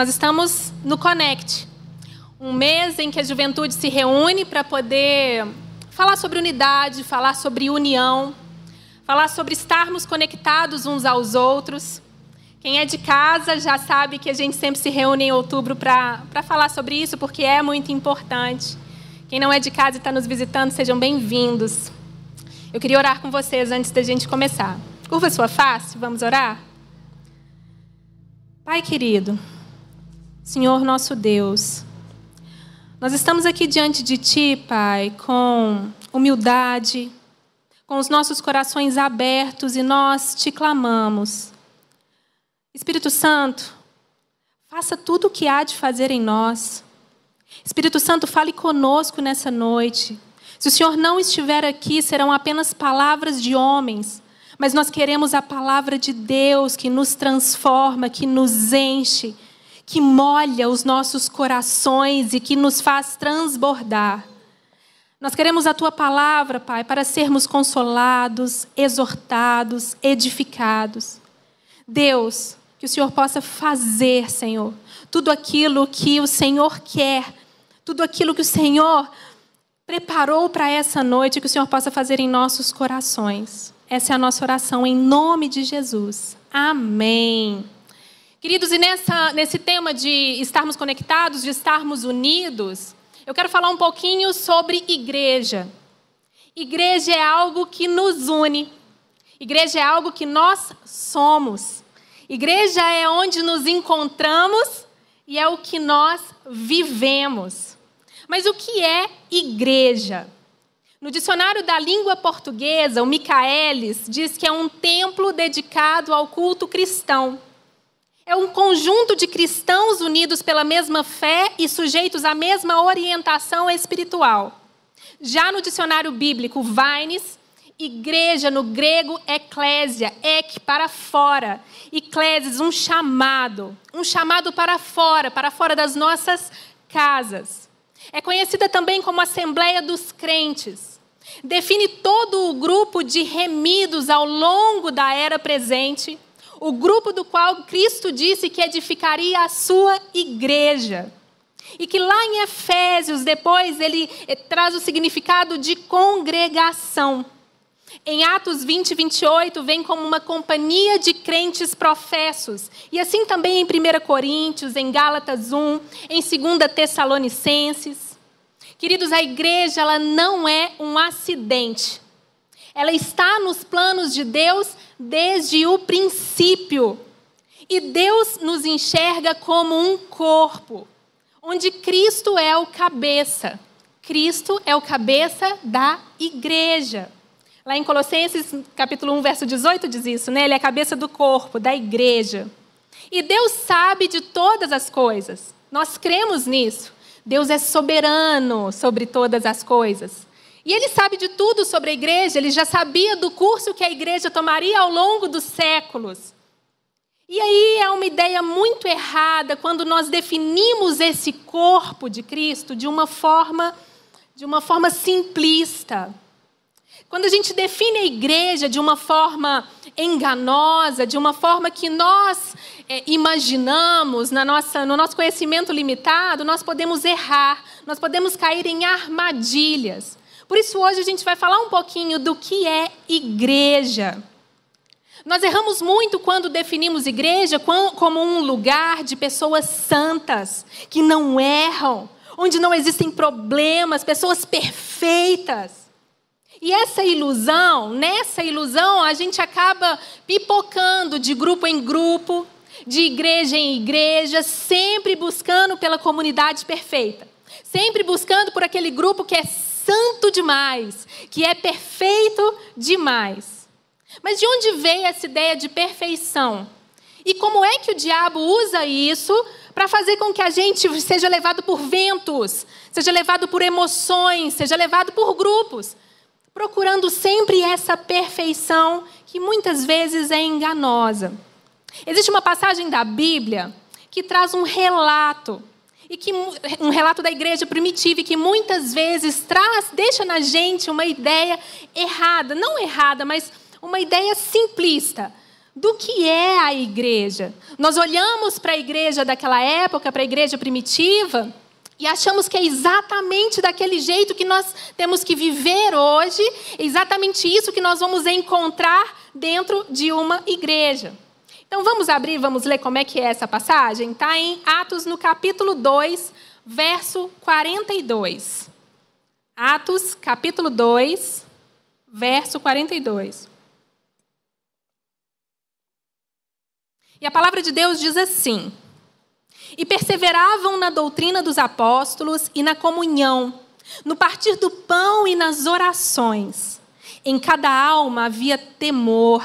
Nós estamos no Connect, um mês em que a juventude se reúne para poder falar sobre unidade, falar sobre união, falar sobre estarmos conectados uns aos outros. Quem é de casa já sabe que a gente sempre se reúne em outubro para falar sobre isso, porque é muito importante. Quem não é de casa e está nos visitando, sejam bem-vindos. Eu queria orar com vocês antes da gente começar. Curva sua face, vamos orar? Pai querido, Senhor nosso Deus, nós estamos aqui diante de Ti, Pai, com humildade, com os nossos corações abertos e nós te clamamos. Espírito Santo, faça tudo o que há de fazer em nós. Espírito Santo, fale conosco nessa noite. Se o Senhor não estiver aqui, serão apenas palavras de homens, mas nós queremos a palavra de Deus que nos transforma, que nos enche que molha os nossos corações e que nos faz transbordar. Nós queremos a tua palavra, Pai, para sermos consolados, exortados, edificados. Deus, que o Senhor possa fazer, Senhor, tudo aquilo que o Senhor quer, tudo aquilo que o Senhor preparou para essa noite, que o Senhor possa fazer em nossos corações. Essa é a nossa oração em nome de Jesus. Amém. Queridos, e nessa, nesse tema de estarmos conectados, de estarmos unidos, eu quero falar um pouquinho sobre igreja. Igreja é algo que nos une. Igreja é algo que nós somos. Igreja é onde nos encontramos e é o que nós vivemos. Mas o que é igreja? No dicionário da língua portuguesa, o Michaelis diz que é um templo dedicado ao culto cristão. É um conjunto de cristãos unidos pela mesma fé e sujeitos à mesma orientação espiritual. Já no dicionário bíblico, Vines, igreja no grego, eclésia, ek, para fora. Eclésias, um chamado. Um chamado para fora, para fora das nossas casas. É conhecida também como Assembleia dos Crentes. Define todo o grupo de remidos ao longo da era presente o grupo do qual Cristo disse que edificaria a sua igreja. E que lá em Efésios, depois, ele eh, traz o significado de congregação. Em Atos 20, 28, vem como uma companhia de crentes professos. E assim também em 1 Coríntios, em Gálatas 1, em 2 Tessalonicenses. Queridos, a igreja ela não é um acidente. Ela está nos planos de Deus desde o princípio. E Deus nos enxerga como um corpo, onde Cristo é o cabeça. Cristo é o cabeça da igreja. Lá em Colossenses, capítulo 1, verso 18 diz isso, né? Ele é a cabeça do corpo, da igreja. E Deus sabe de todas as coisas. Nós cremos nisso. Deus é soberano sobre todas as coisas. E ele sabe de tudo sobre a igreja, ele já sabia do curso que a igreja tomaria ao longo dos séculos. E aí é uma ideia muito errada quando nós definimos esse corpo de Cristo de uma forma de uma forma simplista. Quando a gente define a igreja de uma forma enganosa, de uma forma que nós é, imaginamos na nossa, no nosso conhecimento limitado, nós podemos errar, nós podemos cair em armadilhas. Por isso, hoje a gente vai falar um pouquinho do que é igreja. Nós erramos muito quando definimos igreja como um lugar de pessoas santas, que não erram, onde não existem problemas, pessoas perfeitas. E essa ilusão, nessa ilusão, a gente acaba pipocando de grupo em grupo, de igreja em igreja, sempre buscando pela comunidade perfeita, sempre buscando por aquele grupo que é santo demais, que é perfeito demais. Mas de onde veio essa ideia de perfeição? E como é que o diabo usa isso para fazer com que a gente seja levado por ventos, seja levado por emoções, seja levado por grupos, procurando sempre essa perfeição que muitas vezes é enganosa. Existe uma passagem da Bíblia que traz um relato e que um relato da igreja primitiva e que muitas vezes traz, deixa na gente uma ideia errada, não errada, mas uma ideia simplista do que é a igreja. Nós olhamos para a igreja daquela época, para a igreja primitiva, e achamos que é exatamente daquele jeito que nós temos que viver hoje, é exatamente isso que nós vamos encontrar dentro de uma igreja. Então vamos abrir, vamos ler como é que é essa passagem? Está em Atos no capítulo 2, verso 42. Atos, capítulo 2, verso 42. E a palavra de Deus diz assim: E perseveravam na doutrina dos apóstolos e na comunhão, no partir do pão e nas orações. Em cada alma havia temor,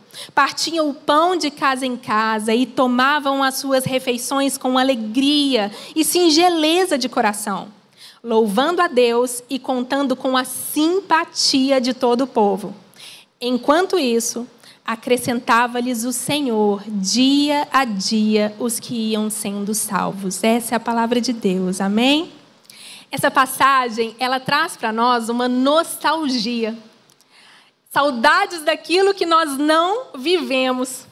Partiam o pão de casa em casa e tomavam as suas refeições com alegria e singeleza de coração, louvando a Deus e contando com a simpatia de todo o povo. Enquanto isso, acrescentava-lhes o Senhor dia a dia os que iam sendo salvos. Essa é a palavra de Deus. Amém? Essa passagem, ela traz para nós uma nostalgia. Saudades daquilo que nós não vivemos.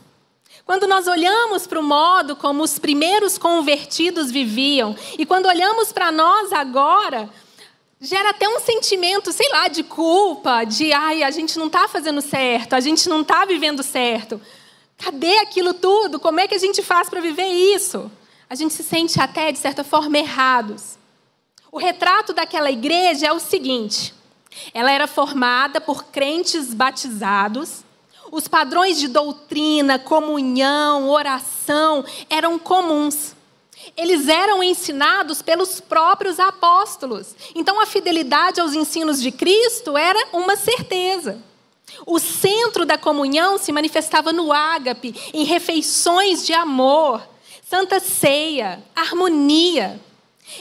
Quando nós olhamos para o modo como os primeiros convertidos viviam, e quando olhamos para nós agora, gera até um sentimento, sei lá, de culpa, de ai, a gente não está fazendo certo, a gente não está vivendo certo. Cadê aquilo tudo? Como é que a gente faz para viver isso? A gente se sente até, de certa forma, errados. O retrato daquela igreja é o seguinte: ela era formada por crentes batizados, os padrões de doutrina, comunhão, oração eram comuns eles eram ensinados pelos próprios apóstolos. Então a fidelidade aos ensinos de Cristo era uma certeza. O centro da comunhão se manifestava no ágape, em refeições de amor, santa ceia, harmonia.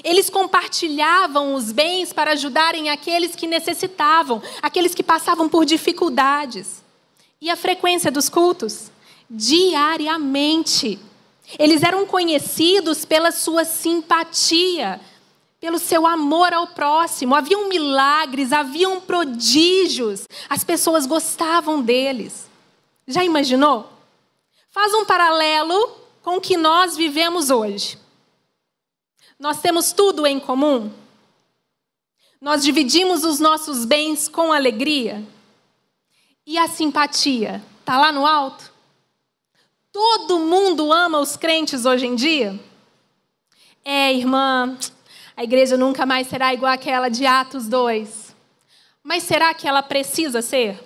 Eles compartilhavam os bens para ajudarem aqueles que necessitavam, aqueles que passavam por dificuldades. E a frequência dos cultos? Diariamente. Eles eram conhecidos pela sua simpatia, pelo seu amor ao próximo. Haviam milagres, haviam prodígios. As pessoas gostavam deles. Já imaginou? Faz um paralelo com o que nós vivemos hoje. Nós temos tudo em comum. Nós dividimos os nossos bens com alegria. E a simpatia está lá no alto? Todo mundo ama os crentes hoje em dia? É, irmã, a igreja nunca mais será igual àquela de Atos 2. Mas será que ela precisa ser?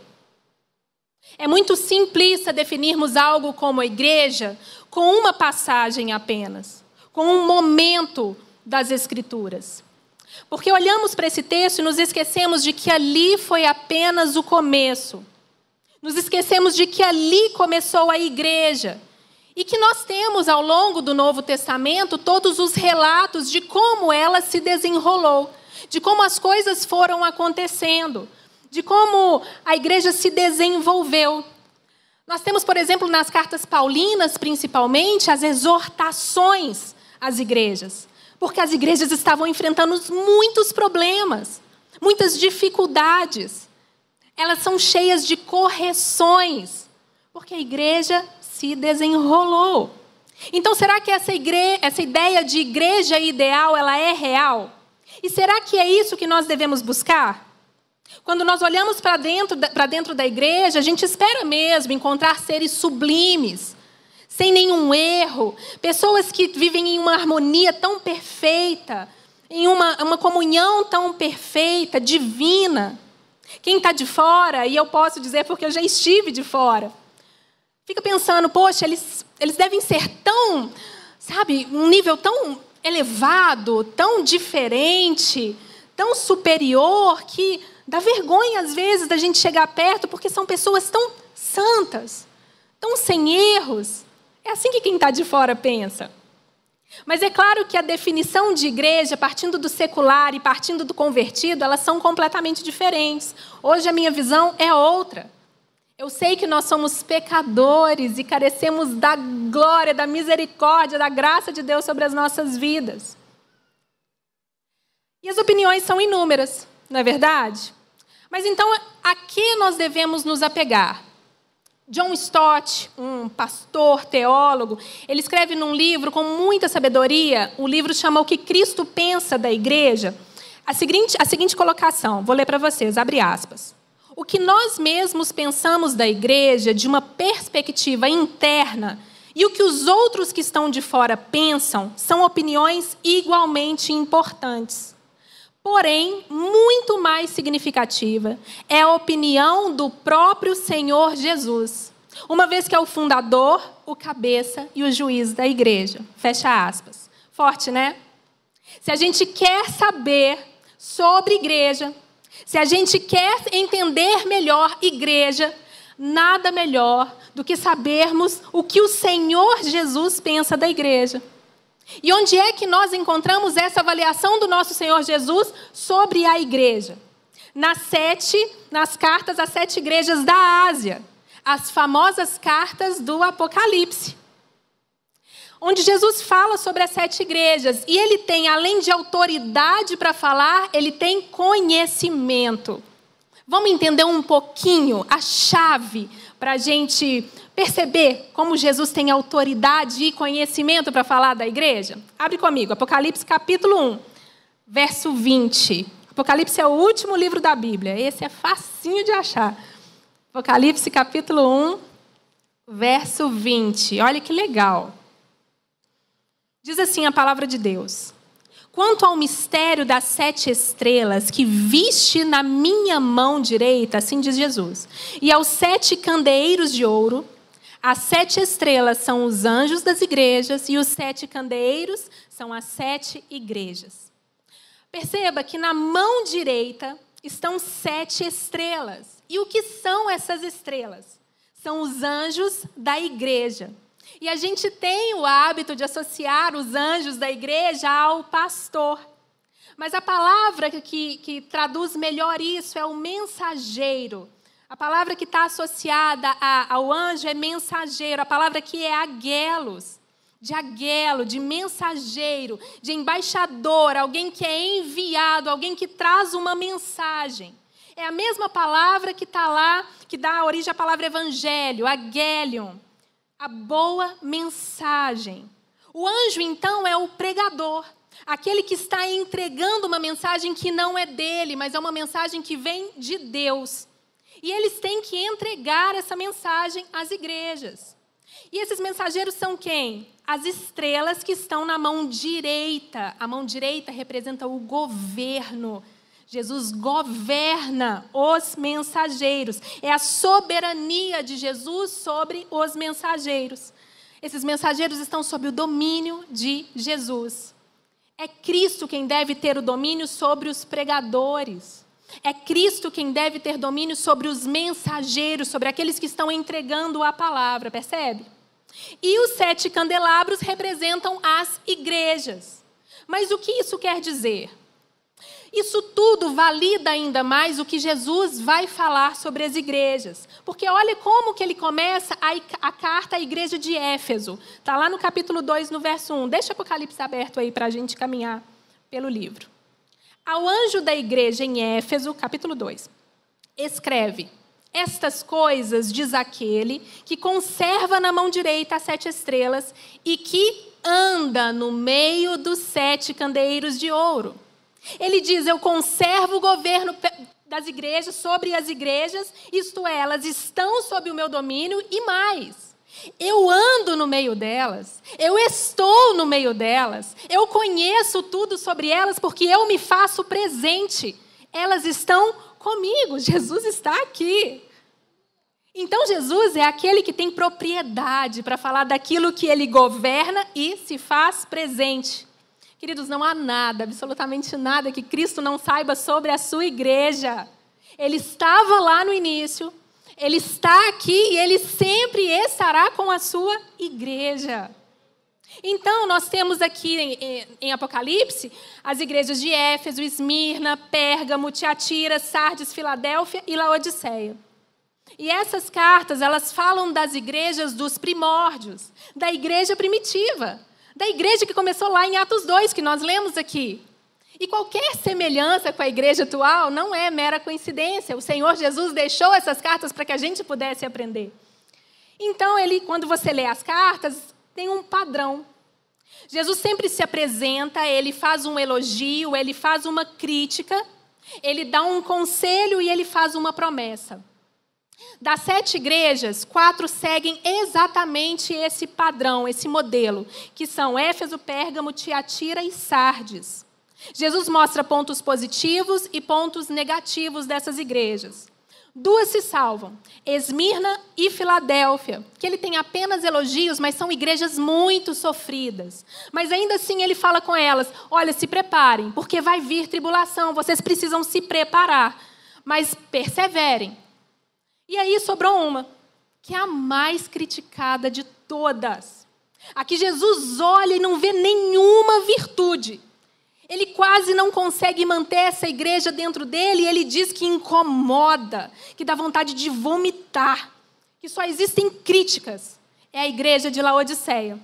É muito simplista definirmos algo como igreja com uma passagem apenas, com um momento das Escrituras. Porque olhamos para esse texto e nos esquecemos de que ali foi apenas o começo. Nos esquecemos de que ali começou a igreja. E que nós temos ao longo do Novo Testamento todos os relatos de como ela se desenrolou, de como as coisas foram acontecendo, de como a igreja se desenvolveu. Nós temos, por exemplo, nas cartas paulinas, principalmente, as exortações às igrejas, porque as igrejas estavam enfrentando muitos problemas, muitas dificuldades elas são cheias de correções, porque a igreja se desenrolou. Então, será que essa, igre... essa ideia de igreja ideal ela é real? E será que é isso que nós devemos buscar? Quando nós olhamos para dentro, da... dentro da igreja, a gente espera mesmo encontrar seres sublimes, sem nenhum erro, pessoas que vivem em uma harmonia tão perfeita, em uma, uma comunhão tão perfeita, divina. Quem está de fora, e eu posso dizer porque eu já estive de fora, fica pensando, poxa, eles, eles devem ser tão, sabe, um nível tão elevado, tão diferente, tão superior, que dá vergonha às vezes da gente chegar perto, porque são pessoas tão santas, tão sem erros. É assim que quem está de fora pensa. Mas é claro que a definição de igreja, partindo do secular e partindo do convertido, elas são completamente diferentes. Hoje a minha visão é outra. Eu sei que nós somos pecadores e carecemos da glória, da misericórdia, da graça de Deus sobre as nossas vidas. E as opiniões são inúmeras, não é verdade? Mas então, a que nós devemos nos apegar? John Stott, um pastor, teólogo, ele escreve num livro com muita sabedoria, o livro chama O que Cristo pensa da igreja, a seguinte, a seguinte colocação, vou ler para vocês, abre aspas. O que nós mesmos pensamos da igreja de uma perspectiva interna e o que os outros que estão de fora pensam são opiniões igualmente importantes. Porém, muito mais significativa é a opinião do próprio Senhor Jesus, uma vez que é o fundador, o cabeça e o juiz da igreja. Fecha aspas. Forte, né? Se a gente quer saber sobre igreja, se a gente quer entender melhor igreja, nada melhor do que sabermos o que o Senhor Jesus pensa da igreja. E onde é que nós encontramos essa avaliação do nosso Senhor Jesus sobre a igreja? Nas sete, nas cartas às sete igrejas da Ásia, as famosas cartas do Apocalipse. Onde Jesus fala sobre as sete igrejas. E ele tem, além de autoridade para falar, ele tem conhecimento. Vamos entender um pouquinho a chave para a gente perceber como Jesus tem autoridade e conhecimento para falar da igreja? Abre comigo, Apocalipse capítulo 1, verso 20. Apocalipse é o último livro da Bíblia, esse é facinho de achar. Apocalipse capítulo 1, verso 20. Olha que legal. Diz assim a palavra de Deus: Quanto ao mistério das sete estrelas que viste na minha mão direita, assim diz Jesus, e aos sete candeeiros de ouro, as sete estrelas são os anjos das igrejas e os sete candeeiros são as sete igrejas. Perceba que na mão direita estão sete estrelas. E o que são essas estrelas? São os anjos da igreja. E a gente tem o hábito de associar os anjos da igreja ao pastor. Mas a palavra que, que traduz melhor isso é o mensageiro. A palavra que está associada a, ao anjo é mensageiro. A palavra aqui é aguelos. De aguelo, de mensageiro, de embaixador, alguém que é enviado, alguém que traz uma mensagem. É a mesma palavra que está lá, que dá origem à palavra evangelho, agelion, a boa mensagem. O anjo, então, é o pregador, aquele que está entregando uma mensagem que não é dele, mas é uma mensagem que vem de Deus. E eles têm que entregar essa mensagem às igrejas. E esses mensageiros são quem? As estrelas que estão na mão direita. A mão direita representa o governo. Jesus governa os mensageiros. É a soberania de Jesus sobre os mensageiros. Esses mensageiros estão sob o domínio de Jesus. É Cristo quem deve ter o domínio sobre os pregadores. É Cristo quem deve ter domínio sobre os mensageiros, sobre aqueles que estão entregando a palavra, percebe? E os sete candelabros representam as igrejas. Mas o que isso quer dizer? Isso tudo valida ainda mais o que Jesus vai falar sobre as igrejas. Porque olha como que ele começa a, a carta à igreja de Éfeso. Está lá no capítulo 2, no verso 1. Deixa o Apocalipse aberto aí para a gente caminhar pelo livro. Ao anjo da igreja em Éfeso, capítulo 2, escreve: Estas coisas diz aquele que conserva na mão direita as sete estrelas e que anda no meio dos sete candeeiros de ouro. Ele diz: Eu conservo o governo das igrejas sobre as igrejas, isto é, elas estão sob o meu domínio e mais. Eu ando no meio delas, eu estou no meio delas, eu conheço tudo sobre elas porque eu me faço presente. Elas estão comigo, Jesus está aqui. Então, Jesus é aquele que tem propriedade para falar daquilo que ele governa e se faz presente. Queridos, não há nada, absolutamente nada, que Cristo não saiba sobre a sua igreja. Ele estava lá no início, ele está aqui e ele sempre estará com a sua igreja. Então, nós temos aqui em, em, Apocalipse as igrejas de Éfeso, Esmirna, Pérgamo, Tiatira, Sardes, Filadélfia e Laodiceia. E essas cartas, elas falam das igrejas dos primórdios, da igreja primitiva, da igreja que começou lá em Atos 2, que nós lemos aqui. E qualquer semelhança com a igreja atual não é mera coincidência. O Senhor Jesus deixou essas cartas para que a gente pudesse aprender. Então, ele, quando você lê as cartas, tem um padrão. Jesus sempre se apresenta, ele faz um elogio, ele faz uma crítica, ele dá um conselho e ele faz uma promessa. Das sete igrejas, quatro seguem exatamente esse padrão, esse modelo, que são Éfeso, Pérgamo, Tiatira e Sardes. Jesus mostra pontos positivos e pontos negativos dessas igrejas. Duas se salvam, Esmirna e Filadélfia, que ele tem apenas elogios, mas são igrejas muito sofridas. Mas ainda assim ele fala com elas: olha, se preparem, porque vai vir tribulação, vocês precisam se preparar, mas perseverem. E aí sobrou uma, que é a mais criticada de todas. Aqui Jesus olha e não vê nenhuma virtude. Ele quase não consegue manter essa igreja dentro dele e ele diz que incomoda, que dá vontade de vomitar, que só existem críticas. É a igreja de Laodiceia.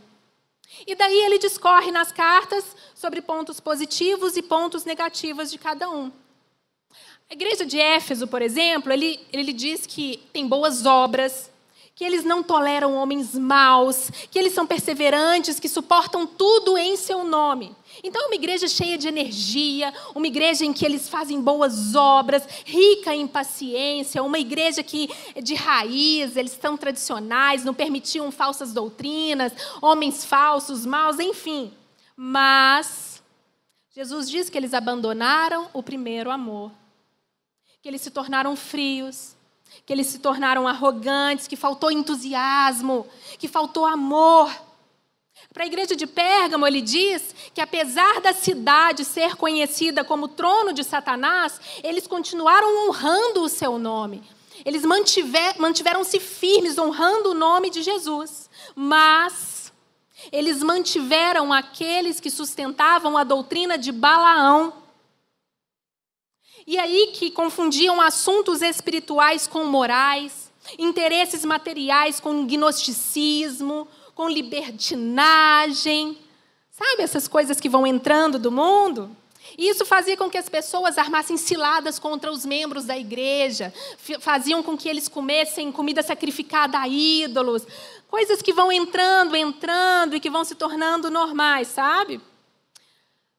E daí ele discorre nas cartas sobre pontos positivos e pontos negativos de cada um. A igreja de Éfeso, por exemplo, ele, ele diz que tem boas obras, que eles não toleram homens maus, que eles são perseverantes, que suportam tudo em seu nome. Então, é uma igreja cheia de energia, uma igreja em que eles fazem boas obras, rica em paciência, uma igreja que de raiz, eles são tradicionais, não permitiam falsas doutrinas, homens falsos, maus, enfim. Mas Jesus diz que eles abandonaram o primeiro amor que eles se tornaram frios, que eles se tornaram arrogantes, que faltou entusiasmo, que faltou amor. Para a igreja de Pérgamo, ele diz que apesar da cidade ser conhecida como trono de Satanás, eles continuaram honrando o seu nome. Eles mantiver, mantiveram-se firmes, honrando o nome de Jesus. Mas eles mantiveram aqueles que sustentavam a doutrina de Balaão e aí que confundiam assuntos espirituais com morais, interesses materiais com gnosticismo, com libertinagem. Sabe essas coisas que vão entrando do mundo? E isso fazia com que as pessoas armassem ciladas contra os membros da igreja, faziam com que eles comessem comida sacrificada a ídolos, coisas que vão entrando, entrando e que vão se tornando normais, sabe?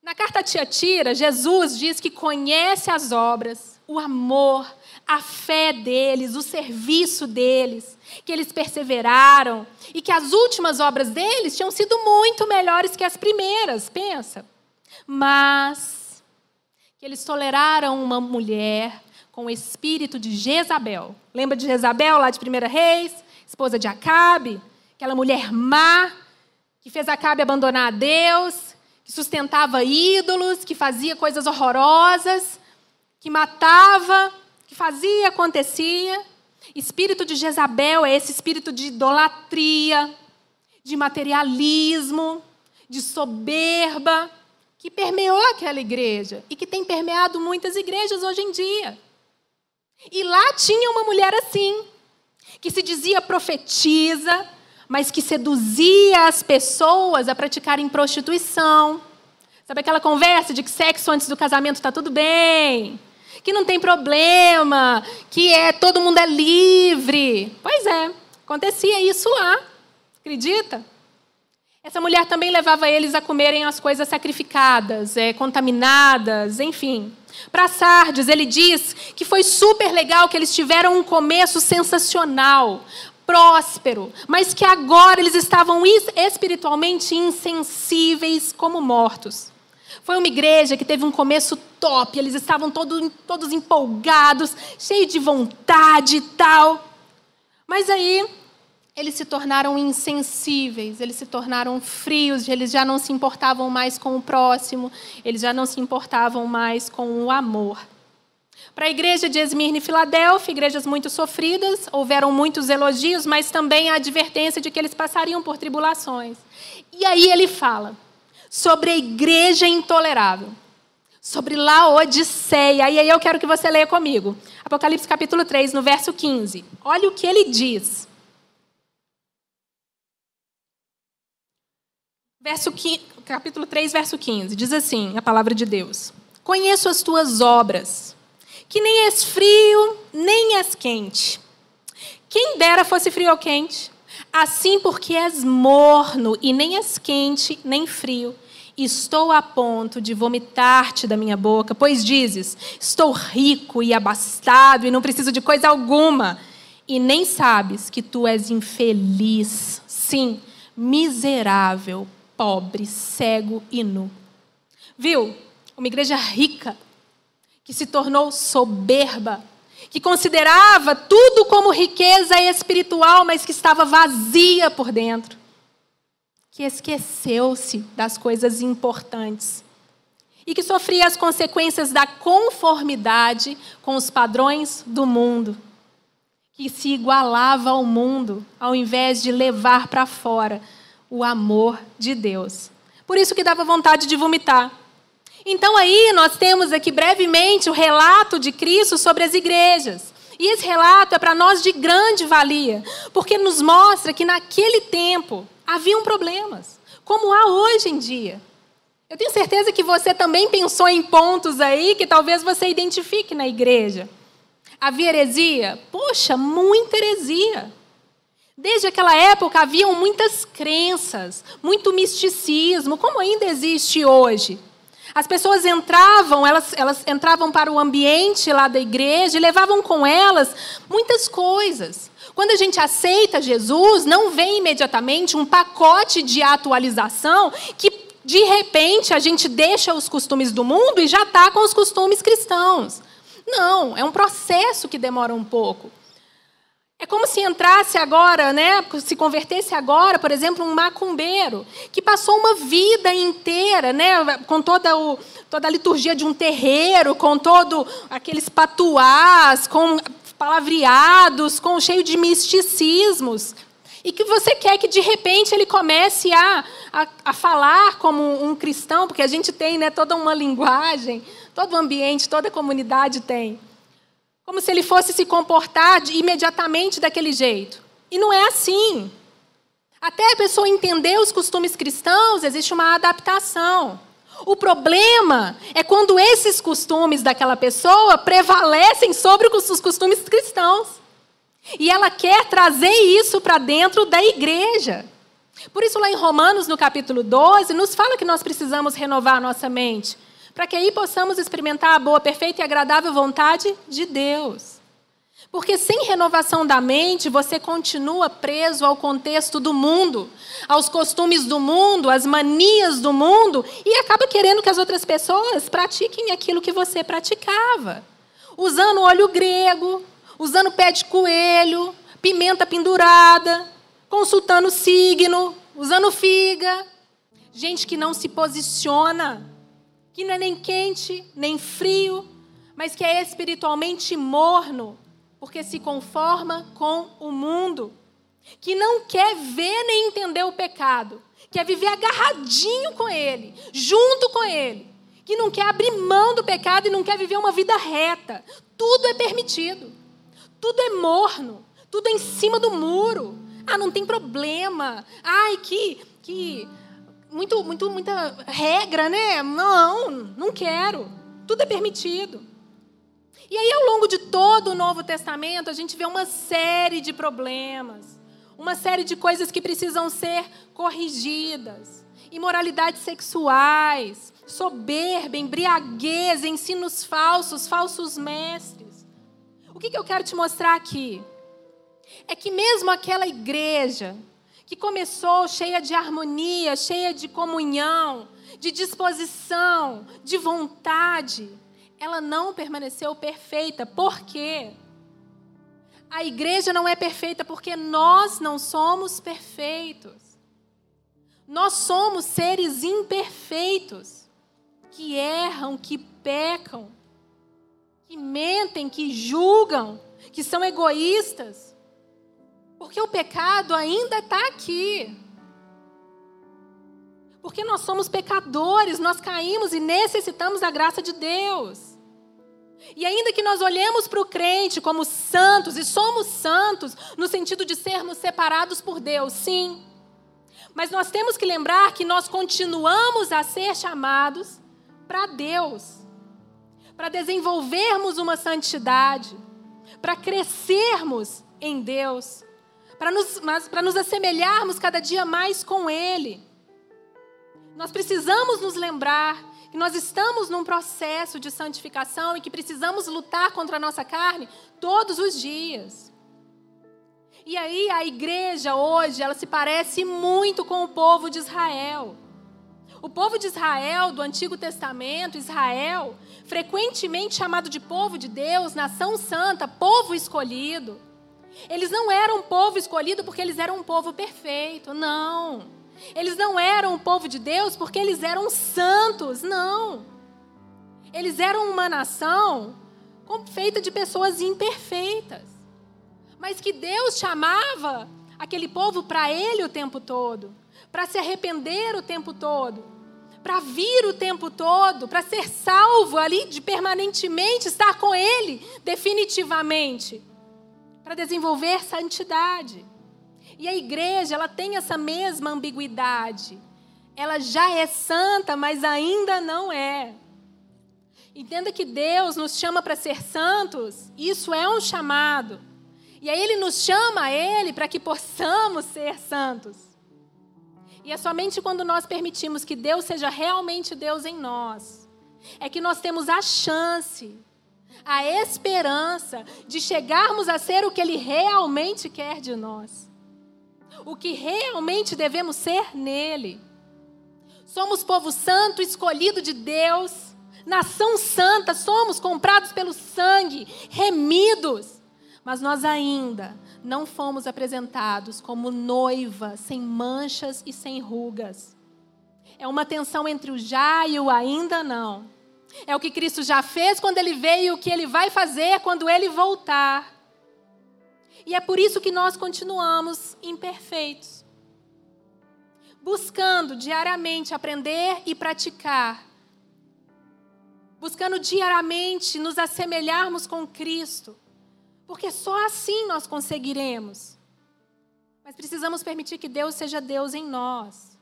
Na carta a Tiatira, Jesus diz que conhece as obras, o amor, a fé deles, o serviço deles, que eles perseveraram e que as últimas obras deles tinham sido muito melhores que as primeiras, pensa. Mas que eles toleraram uma mulher com o espírito de Jezabel. Lembra de Jezabel lá de 1 Reis, esposa de Acabe? Aquela mulher má que fez Acabe abandonar a Deus, que sustentava ídolos, que fazia coisas horrorosas, que matava, que fazia, acontecia. Espírito de Jezabel é esse espírito de idolatria, de materialismo, de soberba, que permeou aquela igreja e que tem permeado muitas igrejas hoje em dia. E lá tinha uma mulher assim, que se dizia profetisa, mas que seduzia as pessoas a praticarem prostituição. Sabe aquela conversa de que sexo antes do casamento está tudo bem? Que não tem problema, que é todo mundo é livre. Pois é, acontecia isso lá. Acredita? Essa mulher também levava eles a comerem as coisas sacrificadas, é, contaminadas, enfim. Para Sardes, ele diz que foi super legal, que eles tiveram um começo sensacional próspero, mas que agora eles estavam espiritualmente insensíveis como mortos. Foi uma igreja que teve um começo top, eles estavam todos, todos empolgados, cheios de vontade e tal. Mas aí eles se tornaram insensíveis, eles se tornaram frios, eles já não se importavam mais com o próximo, eles já não se importavam mais com o amor. Para a igreja de Esmirna e Filadélfia, igrejas muito sofridas, houveram muitos elogios, mas também a advertência de que eles passariam por tribulações. E aí ele fala sobre a igreja intolerável, sobre Laodiceia. E aí eu quero que você leia comigo. Apocalipse capítulo 3, no verso 15. Olha o que ele diz. Verso capítulo 3, verso 15. Diz assim a palavra de Deus: Conheço as tuas obras, que nem és frio, nem és quente. Quem dera fosse frio ou quente. Assim, porque és morno e nem és quente, nem frio, estou a ponto de vomitar-te da minha boca, pois dizes: Estou rico e abastado e não preciso de coisa alguma, e nem sabes que tu és infeliz, sim, miserável, pobre, cego e nu. Viu? Uma igreja rica, que se tornou soberba, que considerava tudo como riqueza espiritual, mas que estava vazia por dentro, que esqueceu-se das coisas importantes e que sofria as consequências da conformidade com os padrões do mundo, que se igualava ao mundo, ao invés de levar para fora o amor de Deus. Por isso que dava vontade de vomitar. Então aí nós temos aqui brevemente o relato de Cristo sobre as igrejas. E esse relato é para nós de grande valia, porque nos mostra que naquele tempo haviam problemas, como há hoje em dia. Eu tenho certeza que você também pensou em pontos aí que talvez você identifique na igreja. Havia heresia? Poxa, muita heresia. Desde aquela época haviam muitas crenças, muito misticismo, como ainda existe hoje. As pessoas entravam, elas, elas entravam para o ambiente lá da igreja e levavam com elas muitas coisas. Quando a gente aceita Jesus, não vem imediatamente um pacote de atualização que de repente a gente deixa os costumes do mundo e já está com os costumes cristãos. Não, é um processo que demora um pouco. É como se entrasse agora, né, se convertesse agora, por exemplo, um macumbeiro, que passou uma vida inteira, né, com toda, o, toda a liturgia de um terreiro, com todo aqueles patuás, com palavreados, com cheio de misticismos, e que você quer que de repente ele comece a, a, a falar como um cristão, porque a gente tem né, toda uma linguagem, todo o ambiente, toda a comunidade tem. Como se ele fosse se comportar imediatamente daquele jeito. E não é assim. Até a pessoa entender os costumes cristãos, existe uma adaptação. O problema é quando esses costumes daquela pessoa prevalecem sobre os costumes cristãos. E ela quer trazer isso para dentro da igreja. Por isso, lá em Romanos, no capítulo 12, nos fala que nós precisamos renovar nossa mente para que aí possamos experimentar a boa, perfeita e agradável vontade de Deus. Porque sem renovação da mente, você continua preso ao contexto do mundo, aos costumes do mundo, às manias do mundo, e acaba querendo que as outras pessoas pratiquem aquilo que você praticava. Usando óleo grego, usando pé de coelho, pimenta pendurada, consultando signo, usando figa. Gente que não se posiciona que não é nem quente, nem frio, mas que é espiritualmente morno, porque se conforma com o mundo, que não quer ver nem entender o pecado, quer viver agarradinho com ele, junto com ele, que não quer abrir mão do pecado e não quer viver uma vida reta. Tudo é permitido, tudo é morno, tudo é em cima do muro. Ah, não tem problema. Ai, que, que muito, muito, muita regra, né? Não, não quero. Tudo é permitido. E aí, ao longo de todo o Novo Testamento, a gente vê uma série de problemas, uma série de coisas que precisam ser corrigidas. Imoralidades sexuais, soberba, embriaguez, ensinos falsos, falsos mestres. O que, que eu quero te mostrar aqui? É que mesmo aquela igreja que começou cheia de harmonia, cheia de comunhão, de disposição, de vontade, ela não permaneceu perfeita. Por quê? A igreja não é perfeita porque nós não somos perfeitos. Nós somos seres imperfeitos, que erram, que pecam, que mentem, que julgam, que são egoístas. Porque o pecado ainda está aqui. Porque nós somos pecadores, nós caímos e necessitamos da graça de Deus. E ainda que nós olhemos para o crente como santos, e somos santos no sentido de sermos separados por Deus, sim. Mas nós temos que lembrar que nós continuamos a ser chamados para Deus, para desenvolvermos uma santidade, para crescermos em Deus, para nos, para nos assemelharmos cada dia mais com Ele. Nós precisamos nos lembrar que nós estamos num processo de santificação e que precisamos lutar contra a nossa carne todos os dias. E aí a igreja hoje, ela se parece muito com o povo de Israel. O povo de Israel do Antigo Testamento, Israel, frequentemente chamado de povo de Deus, nação santa, povo escolhido. Eles não eram um povo escolhido porque eles eram um povo perfeito, não. Eles não eram o povo de Deus porque eles eram santos, não. Eles eram uma nação feita de pessoas imperfeitas, mas que Deus chamava aquele povo para Ele o tempo todo, para se arrepender o tempo todo, para vir o tempo todo, para ser salvo ali de permanentemente estar com Ele definitivamente, para desenvolver santidade. E a igreja, ela tem essa mesma ambiguidade. Ela já é santa, mas ainda não é. Entenda que Deus nos chama para ser santos, isso é um chamado. E aí ele nos chama a ele para que possamos ser santos. E é somente quando nós permitimos que Deus seja realmente Deus em nós, é que nós temos a chance, a esperança de chegarmos a ser o que ele realmente quer de nós o que realmente devemos ser nele. Somos povo santo, escolhido de Deus, nação santa, somos comprados pelo sangue, remidos. Mas nós ainda não fomos apresentados como noiva, sem manchas e sem rugas. É uma tensão entre o já e o ainda não. É o que Cristo já fez quando ele veio o que ele vai fazer quando ele voltar. E é por isso que nós continuamos imperfeitos. Buscando diariamente aprender e praticar. Buscando diariamente nos assemelharmos com Cristo. Porque só assim nós conseguiremos. Mas precisamos permitir que Deus seja Deus em nós.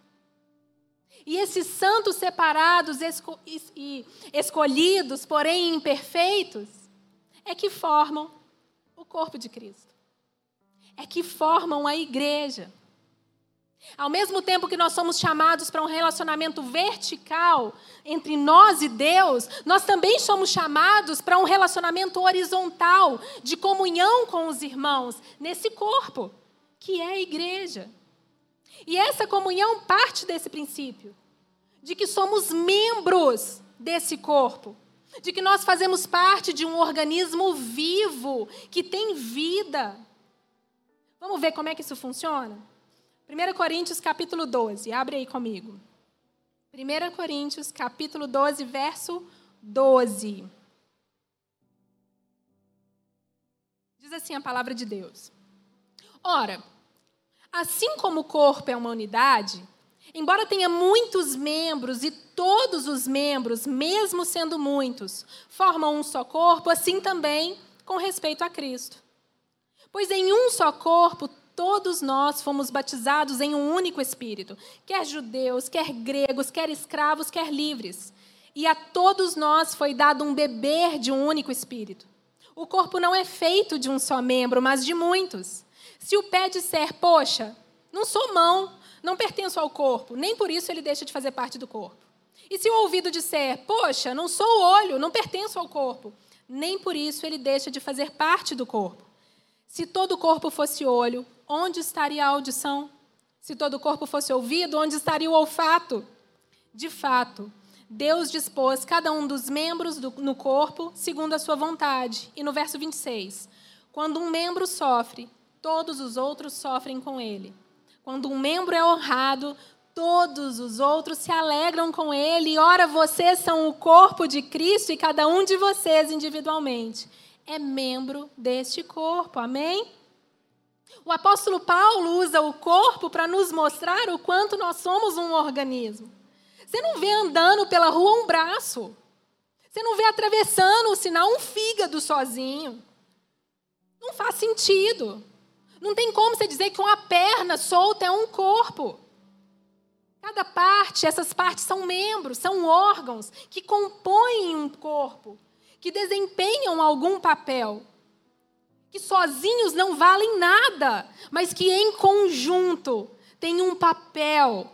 E esses santos separados esco e escolhidos, porém imperfeitos, é que formam o corpo de Cristo é que formam a igreja. Ao mesmo tempo que nós somos chamados para um relacionamento vertical entre nós e Deus, nós também somos chamados para um relacionamento horizontal de comunhão com os irmãos nesse corpo, que é a igreja. E essa comunhão parte desse princípio, de que somos membros desse corpo, de que nós fazemos parte de um organismo vivo, que tem vida. Vamos ver como é que isso funciona? 1 Coríntios capítulo 12, abre aí comigo. 1 Coríntios capítulo 12, verso 12. Diz assim a palavra de Deus. Ora, assim como o corpo é uma unidade, embora tenha muitos membros e todos os membros, mesmo sendo muitos, formam um só corpo, assim também com respeito a Cristo. Pois em um só corpo todos nós fomos batizados em um único Espírito, quer judeus, quer gregos, quer escravos, quer livres. E a todos nós foi dado um beber de um único Espírito. O corpo não é feito de um só membro, mas de muitos. Se o pé disser, poxa, não sou mão, não pertenço ao corpo, nem por isso ele deixa de fazer parte do corpo. E se o ouvido disser, poxa, não sou olho, não pertenço ao corpo, nem por isso ele deixa de fazer parte do corpo. Se todo o corpo fosse olho, onde estaria a audição? Se todo o corpo fosse ouvido, onde estaria o olfato? De fato, Deus dispôs cada um dos membros do, no corpo segundo a sua vontade. E no verso 26, quando um membro sofre, todos os outros sofrem com ele. Quando um membro é honrado, todos os outros se alegram com ele. Ora, vocês são o corpo de Cristo e cada um de vocês individualmente é membro deste corpo. Amém? O apóstolo Paulo usa o corpo para nos mostrar o quanto nós somos um organismo. Você não vê andando pela rua um braço. Você não vê atravessando o sinal um fígado sozinho. Não faz sentido. Não tem como você dizer que uma perna solta é um corpo. Cada parte, essas partes são membros, são órgãos que compõem um corpo, que desempenham algum papel, que sozinhos não valem nada, mas que em conjunto têm um papel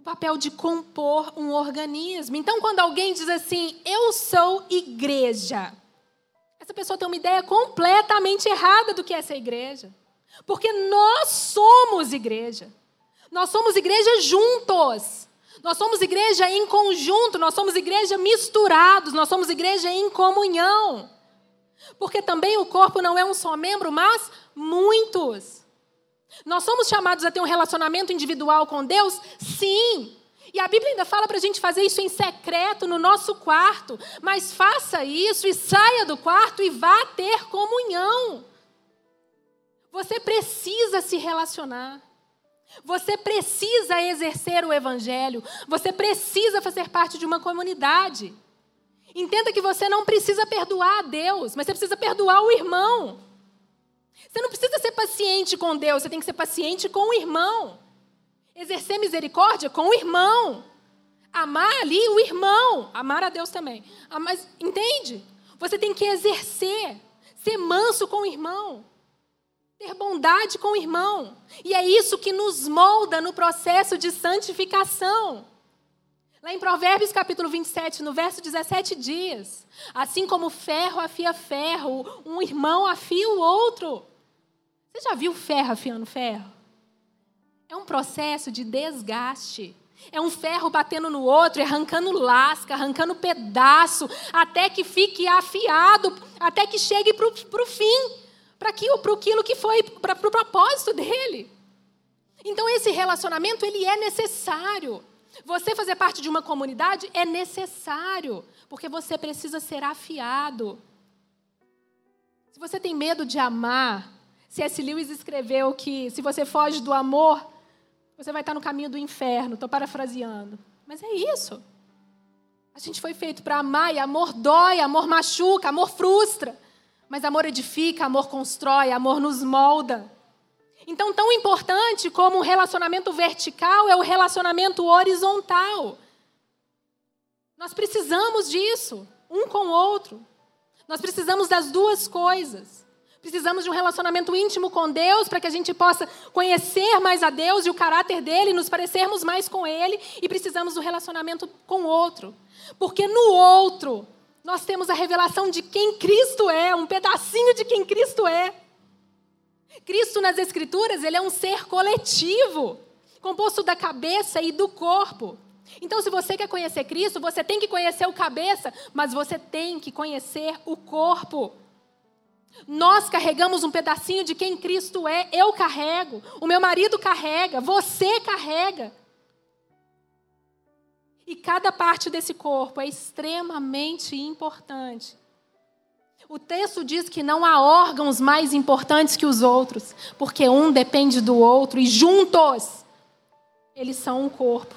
o papel de compor um organismo. Então, quando alguém diz assim, eu sou igreja, essa pessoa tem uma ideia completamente errada do que é essa igreja. Porque nós somos igreja. Nós somos igreja juntos. Nós somos igreja em conjunto, nós somos igreja misturados, nós somos igreja em comunhão. Porque também o corpo não é um só membro, mas muitos. Nós somos chamados a ter um relacionamento individual com Deus? Sim. E a Bíblia ainda fala para a gente fazer isso em secreto, no nosso quarto. Mas faça isso e saia do quarto e vá ter comunhão. Você precisa se relacionar. Você precisa exercer o evangelho. Você precisa fazer parte de uma comunidade. Entenda que você não precisa perdoar a Deus, mas você precisa perdoar o irmão. Você não precisa ser paciente com Deus, você tem que ser paciente com o irmão. Exercer misericórdia com o irmão. Amar ali o irmão. Amar a Deus também. Ah, mas, entende? Você tem que exercer. Ser manso com o irmão ter bondade com o irmão. E é isso que nos molda no processo de santificação. Lá em Provérbios capítulo 27, no verso 17 diz: Assim como ferro afia ferro, um irmão afia o outro. Você já viu ferro afiando ferro? É um processo de desgaste. É um ferro batendo no outro, arrancando lasca, arrancando pedaço, até que fique afiado, até que chegue para o fim para aquilo, que foi, para o pro propósito dele. Então esse relacionamento ele é necessário. Você fazer parte de uma comunidade é necessário, porque você precisa ser afiado. Se você tem medo de amar, C.S. Lewis escreveu que se você foge do amor, você vai estar no caminho do inferno. Estou parafraseando. Mas é isso. A gente foi feito para amar e amor dói, amor machuca, amor frustra. Mas amor edifica, amor constrói, amor nos molda. Então, tão importante como um relacionamento vertical é o relacionamento horizontal. Nós precisamos disso, um com o outro. Nós precisamos das duas coisas. Precisamos de um relacionamento íntimo com Deus para que a gente possa conhecer mais a Deus e o caráter dele, nos parecermos mais com ele, e precisamos do relacionamento com o outro. Porque no outro nós temos a revelação de quem Cristo é, um pedacinho de quem Cristo é. Cristo nas Escrituras, ele é um ser coletivo, composto da cabeça e do corpo. Então, se você quer conhecer Cristo, você tem que conhecer o cabeça, mas você tem que conhecer o corpo. Nós carregamos um pedacinho de quem Cristo é, eu carrego, o meu marido carrega, você carrega. E cada parte desse corpo é extremamente importante. O texto diz que não há órgãos mais importantes que os outros, porque um depende do outro e juntos eles são um corpo.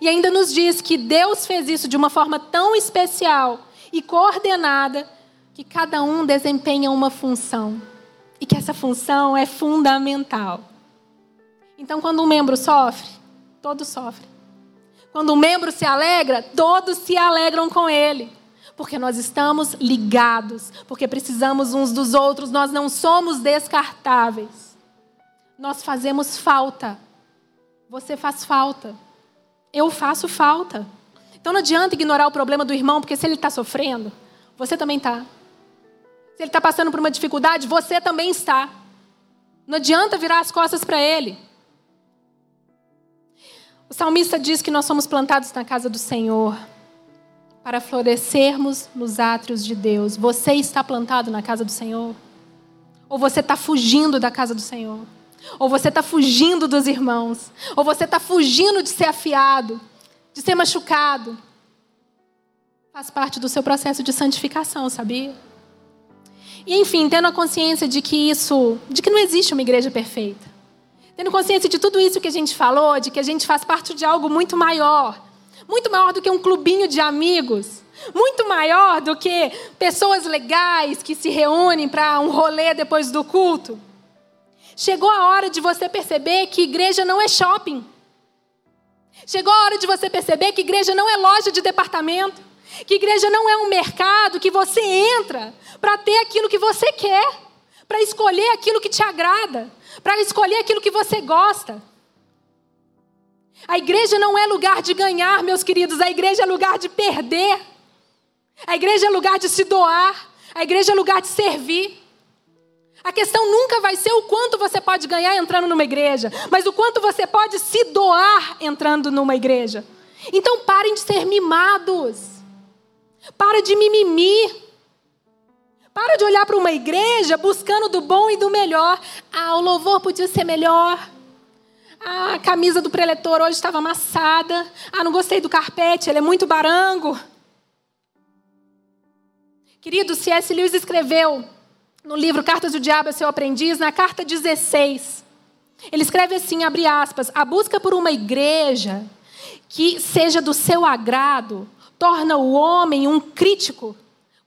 E ainda nos diz que Deus fez isso de uma forma tão especial e coordenada que cada um desempenha uma função e que essa função é fundamental. Então, quando um membro sofre, todos sofrem. Quando um membro se alegra, todos se alegram com ele. Porque nós estamos ligados, porque precisamos uns dos outros, nós não somos descartáveis. Nós fazemos falta. Você faz falta. Eu faço falta. Então não adianta ignorar o problema do irmão, porque se ele está sofrendo, você também está. Ele está passando por uma dificuldade, você também está. Não adianta virar as costas para ele. O salmista diz que nós somos plantados na casa do Senhor para florescermos nos átrios de Deus. Você está plantado na casa do Senhor? Ou você está fugindo da casa do Senhor? Ou você está fugindo dos irmãos. Ou você está fugindo de ser afiado, de ser machucado. Faz parte do seu processo de santificação, sabia? E enfim, tendo a consciência de que isso, de que não existe uma igreja perfeita. Tendo consciência de tudo isso que a gente falou, de que a gente faz parte de algo muito maior, muito maior do que um clubinho de amigos, muito maior do que pessoas legais que se reúnem para um rolê depois do culto. Chegou a hora de você perceber que igreja não é shopping. Chegou a hora de você perceber que igreja não é loja de departamento. Que igreja não é um mercado que você entra para ter aquilo que você quer, para escolher aquilo que te agrada, para escolher aquilo que você gosta. A igreja não é lugar de ganhar, meus queridos, a igreja é lugar de perder. A igreja é lugar de se doar, a igreja é lugar de servir. A questão nunca vai ser o quanto você pode ganhar entrando numa igreja, mas o quanto você pode se doar entrando numa igreja. Então parem de ser mimados. Para de mimimi. Para de olhar para uma igreja buscando do bom e do melhor. Ah, o louvor podia ser melhor. Ah, a camisa do preletor hoje estava amassada. Ah, não gostei do carpete, ele é muito barango. Querido, C.S. Lewis escreveu no livro Cartas do Diabo é seu aprendiz, na carta 16. Ele escreve assim, abre aspas, a busca por uma igreja que seja do seu agrado torna o homem um crítico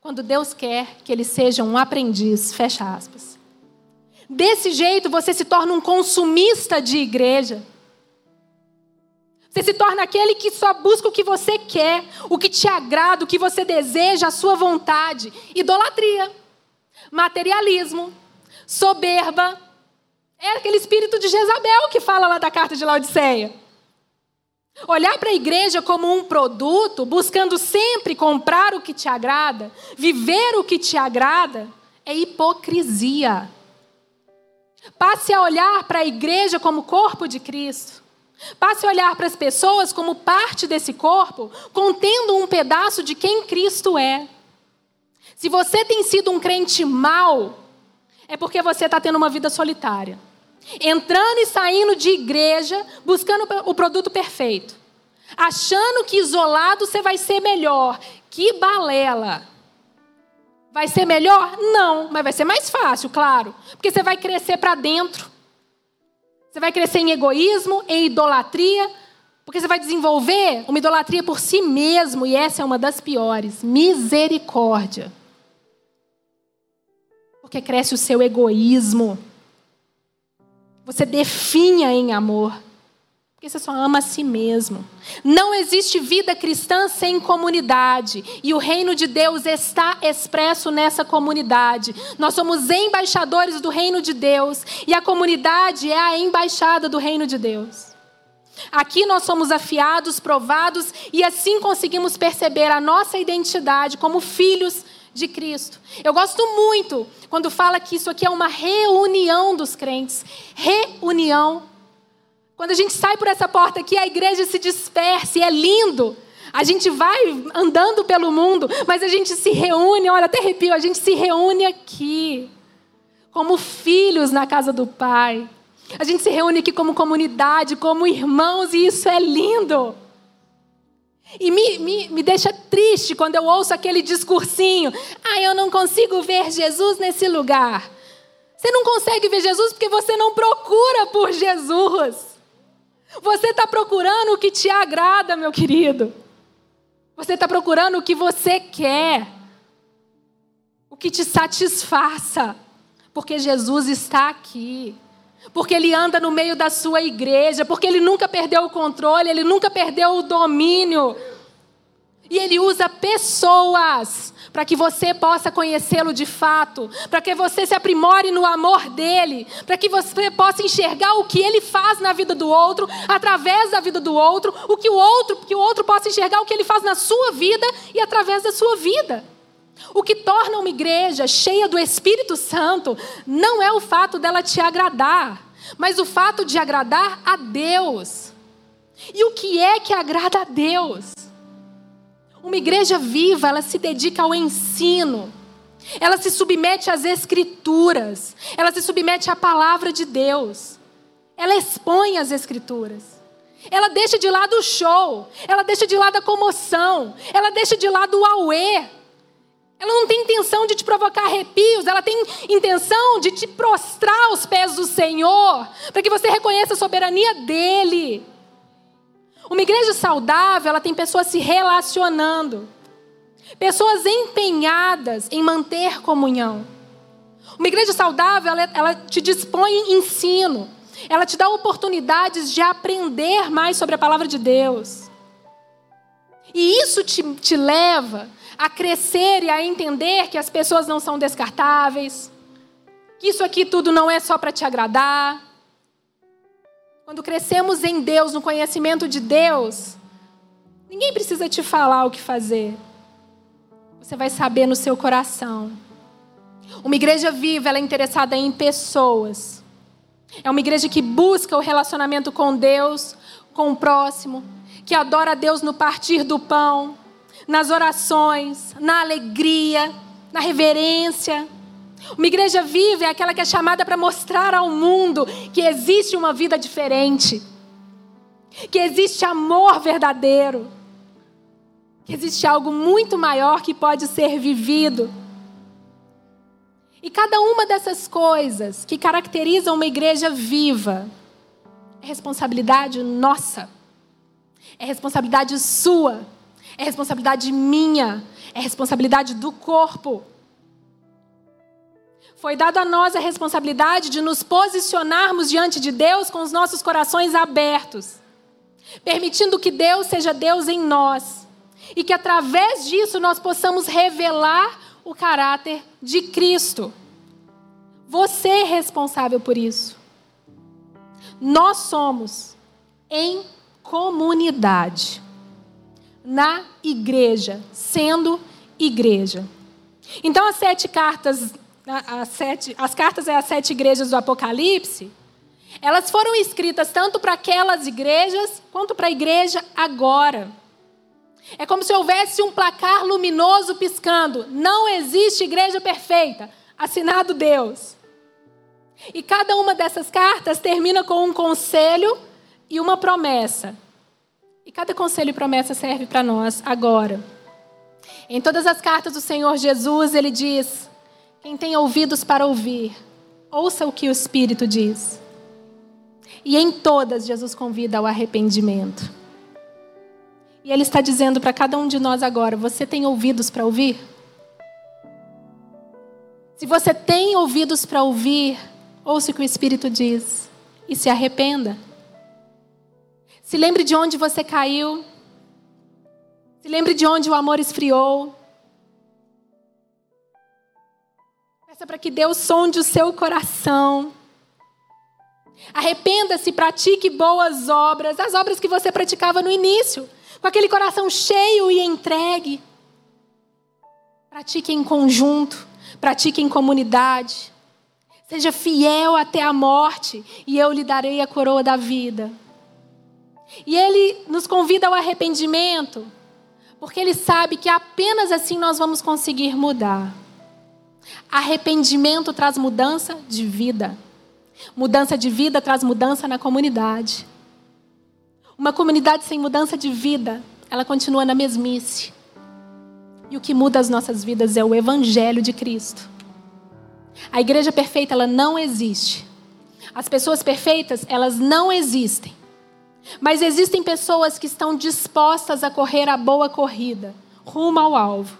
quando Deus quer que ele seja um aprendiz, fecha aspas. Desse jeito você se torna um consumista de igreja. Você se torna aquele que só busca o que você quer, o que te agrada, o que você deseja, a sua vontade. Idolatria materialismo, soberba. É aquele espírito de Jezabel que fala lá da carta de Laodiceia. Olhar para a igreja como um produto, buscando sempre comprar o que te agrada, viver o que te agrada, é hipocrisia. Passe a olhar para a igreja como corpo de Cristo. Passe a olhar para as pessoas como parte desse corpo, contendo um pedaço de quem Cristo é. Se você tem sido um crente mau, é porque você está tendo uma vida solitária. Entrando e saindo de igreja, buscando o produto perfeito. Achando que isolado você vai ser melhor. Que balela! Vai ser melhor? Não, mas vai ser mais fácil, claro. Porque você vai crescer para dentro. Você vai crescer em egoísmo, em idolatria, porque você vai desenvolver uma idolatria por si mesmo, e essa é uma das piores. Misericórdia porque cresce o seu egoísmo. Você definha em amor, porque você só ama a si mesmo. Não existe vida cristã sem comunidade, e o reino de Deus está expresso nessa comunidade. Nós somos embaixadores do reino de Deus, e a comunidade é a embaixada do reino de Deus. Aqui nós somos afiados, provados e assim conseguimos perceber a nossa identidade como filhos de Cristo. Eu gosto muito quando fala que isso aqui é uma reunião dos crentes. Reunião. Quando a gente sai por essa porta aqui, a igreja se dispersa e é lindo. A gente vai andando pelo mundo, mas a gente se reúne, olha, até arrepio, a gente se reúne aqui, como filhos na casa do Pai. A gente se reúne aqui como comunidade, como irmãos, e isso é lindo. E me, me, me deixa triste quando eu ouço aquele discursinho. Ah, eu não consigo ver Jesus nesse lugar. Você não consegue ver Jesus porque você não procura por Jesus. Você está procurando o que te agrada, meu querido. Você está procurando o que você quer. O que te satisfaça. Porque Jesus está aqui porque ele anda no meio da sua igreja, porque ele nunca perdeu o controle, ele nunca perdeu o domínio. E ele usa pessoas para que você possa conhecê-lo de fato, para que você se aprimore no amor dele, para que você possa enxergar o que ele faz na vida do outro, através da vida do outro, o que o outro, que o outro possa enxergar o que ele faz na sua vida e através da sua vida. O que torna uma igreja cheia do Espírito Santo não é o fato dela te agradar, mas o fato de agradar a Deus. E o que é que agrada a Deus? Uma igreja viva, ela se dedica ao ensino. Ela se submete às escrituras. Ela se submete à palavra de Deus. ela expõe as Escrituras. Ela deixa de lado o show, ela deixa de lado a comoção, ela deixa de lado o auê. Ela não tem intenção de te provocar arrepios, ela tem intenção de te prostrar aos pés do Senhor, para que você reconheça a soberania dele. Uma igreja saudável, ela tem pessoas se relacionando, pessoas empenhadas em manter comunhão. Uma igreja saudável, ela, ela te dispõe ensino, ela te dá oportunidades de aprender mais sobre a palavra de Deus. E isso te, te leva a crescer e a entender que as pessoas não são descartáveis, que isso aqui tudo não é só para te agradar. Quando crescemos em Deus, no conhecimento de Deus, ninguém precisa te falar o que fazer. Você vai saber no seu coração. Uma igreja viva, ela é interessada em pessoas. É uma igreja que busca o relacionamento com Deus, com o próximo, que adora a Deus no partir do pão, nas orações, na alegria, na reverência. Uma igreja viva é aquela que é chamada para mostrar ao mundo que existe uma vida diferente, que existe amor verdadeiro, que existe algo muito maior que pode ser vivido. E cada uma dessas coisas que caracterizam uma igreja viva é responsabilidade nossa, é responsabilidade sua é responsabilidade minha, é responsabilidade do corpo. Foi dado a nós a responsabilidade de nos posicionarmos diante de Deus com os nossos corações abertos, permitindo que Deus seja Deus em nós e que através disso nós possamos revelar o caráter de Cristo. Você é responsável por isso. Nós somos em comunidade na igreja, sendo igreja. Então, as sete cartas, as, sete, as cartas é as sete igrejas do Apocalipse, elas foram escritas tanto para aquelas igrejas quanto para a igreja agora. É como se houvesse um placar luminoso piscando. Não existe igreja perfeita. Assinado Deus. E cada uma dessas cartas termina com um conselho e uma promessa. E cada conselho e promessa serve para nós agora. Em todas as cartas do Senhor Jesus, ele diz: quem tem ouvidos para ouvir, ouça o que o Espírito diz. E em todas, Jesus convida ao arrependimento. E Ele está dizendo para cada um de nós agora: você tem ouvidos para ouvir? Se você tem ouvidos para ouvir, ouça o que o Espírito diz e se arrependa. Se lembre de onde você caiu. Se lembre de onde o amor esfriou. Peça para que Deus sonde o seu coração. Arrependa-se, pratique boas obras, as obras que você praticava no início, com aquele coração cheio e entregue. Pratique em conjunto, pratique em comunidade. Seja fiel até a morte, e eu lhe darei a coroa da vida. E ele nos convida ao arrependimento, porque ele sabe que apenas assim nós vamos conseguir mudar. Arrependimento traz mudança de vida. Mudança de vida traz mudança na comunidade. Uma comunidade sem mudança de vida, ela continua na mesmice. E o que muda as nossas vidas é o evangelho de Cristo. A igreja perfeita, ela não existe. As pessoas perfeitas, elas não existem. Mas existem pessoas que estão dispostas a correr a boa corrida, rumo ao alvo.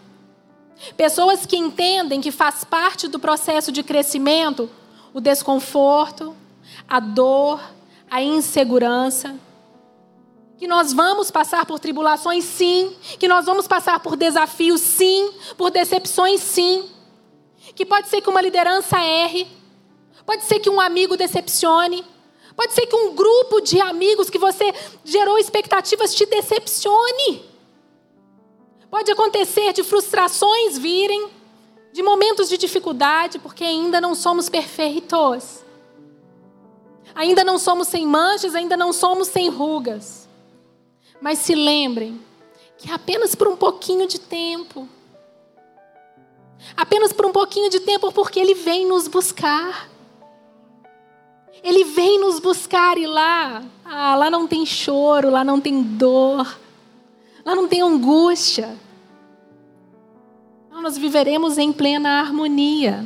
Pessoas que entendem que faz parte do processo de crescimento o desconforto, a dor, a insegurança. Que nós vamos passar por tribulações, sim. Que nós vamos passar por desafios, sim. Por decepções, sim. Que pode ser que uma liderança erre. Pode ser que um amigo decepcione. Pode ser que um grupo de amigos que você gerou expectativas te decepcione. Pode acontecer de frustrações virem, de momentos de dificuldade, porque ainda não somos perfeitos. Ainda não somos sem manchas, ainda não somos sem rugas. Mas se lembrem que apenas por um pouquinho de tempo, apenas por um pouquinho de tempo, porque Ele vem nos buscar. Ele vem nos buscar e lá, ah, lá não tem choro, lá não tem dor, lá não tem angústia. Nós viveremos em plena harmonia.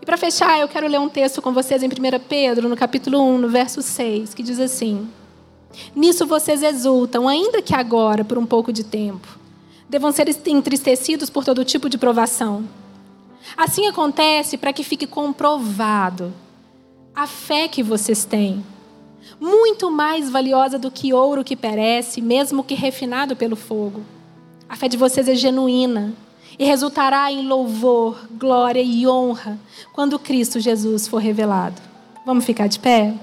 E para fechar, eu quero ler um texto com vocês em 1 Pedro, no capítulo 1, no verso 6, que diz assim: Nisso vocês exultam, ainda que agora, por um pouco de tempo, devam ser entristecidos por todo tipo de provação. Assim acontece para que fique comprovado a fé que vocês têm, muito mais valiosa do que ouro que perece, mesmo que refinado pelo fogo. A fé de vocês é genuína e resultará em louvor, glória e honra quando Cristo Jesus for revelado. Vamos ficar de pé?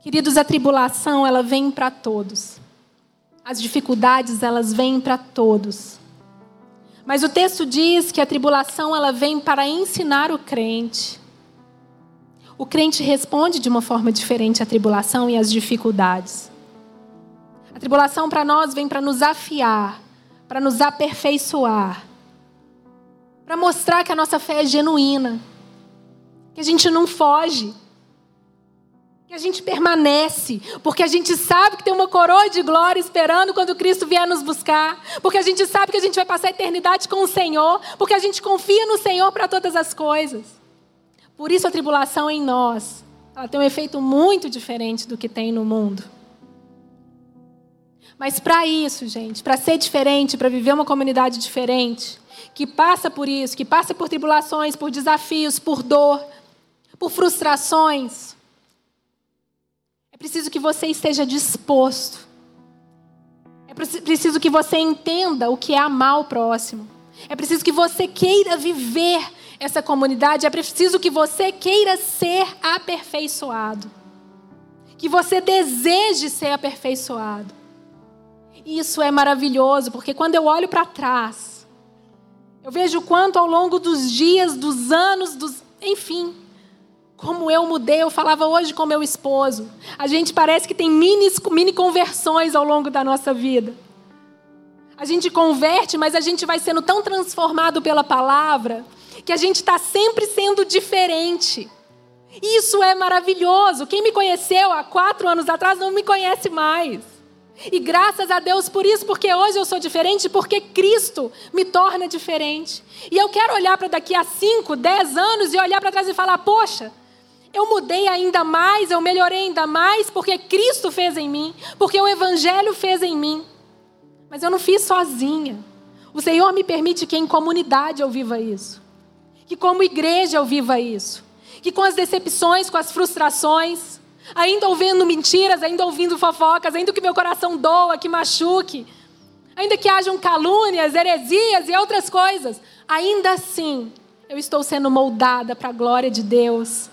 Queridos, a tribulação, ela vem para todos. As dificuldades, elas vêm para todos. Mas o texto diz que a tribulação, ela vem para ensinar o crente. O crente responde de uma forma diferente à tribulação e às dificuldades. A tribulação para nós vem para nos afiar, para nos aperfeiçoar, para mostrar que a nossa fé é genuína, que a gente não foge, que a gente permanece, porque a gente sabe que tem uma coroa de glória esperando quando Cristo vier nos buscar, porque a gente sabe que a gente vai passar a eternidade com o Senhor, porque a gente confia no Senhor para todas as coisas. Por isso a tribulação em nós, ela tem um efeito muito diferente do que tem no mundo. Mas para isso, gente, para ser diferente, para viver uma comunidade diferente, que passa por isso, que passa por tribulações, por desafios, por dor, por frustrações, é preciso que você esteja disposto. É preciso que você entenda o que é amar o próximo. É preciso que você queira viver essa comunidade. É preciso que você queira ser aperfeiçoado. Que você deseje ser aperfeiçoado. Isso é maravilhoso, porque quando eu olho para trás, eu vejo quanto ao longo dos dias, dos anos, dos, enfim, como eu mudei, eu falava hoje com meu esposo. A gente parece que tem mini, mini conversões ao longo da nossa vida. A gente converte, mas a gente vai sendo tão transformado pela palavra que a gente está sempre sendo diferente. Isso é maravilhoso. Quem me conheceu há quatro anos atrás não me conhece mais. E graças a Deus por isso, porque hoje eu sou diferente, porque Cristo me torna diferente. E eu quero olhar para daqui a cinco, dez anos e olhar para trás e falar: poxa, eu mudei ainda mais, eu melhorei ainda mais, porque Cristo fez em mim, porque o Evangelho fez em mim. Mas eu não fiz sozinha. O Senhor me permite que em comunidade eu viva isso. Que como igreja eu viva isso. Que com as decepções, com as frustrações, ainda ouvindo mentiras, ainda ouvindo fofocas, ainda que meu coração doa, que machuque, ainda que hajam calúnias, heresias e outras coisas, ainda assim eu estou sendo moldada para a glória de Deus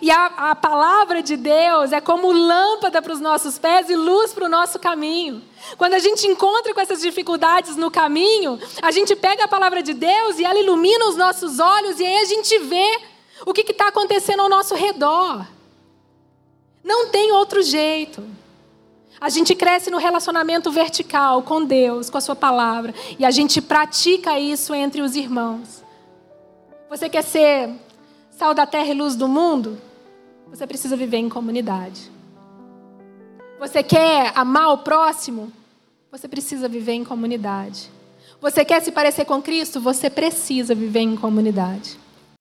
e a, a palavra de Deus é como lâmpada para os nossos pés e luz para o nosso caminho. Quando a gente encontra com essas dificuldades no caminho, a gente pega a palavra de Deus e ela ilumina os nossos olhos e aí a gente vê o que está acontecendo ao nosso redor. Não tem outro jeito. A gente cresce no relacionamento vertical com Deus, com a Sua palavra, e a gente pratica isso entre os irmãos. Você quer ser sal da terra e luz do mundo, você precisa viver em comunidade. Você quer amar o próximo? Você precisa viver em comunidade. Você quer se parecer com Cristo? Você precisa viver em comunidade.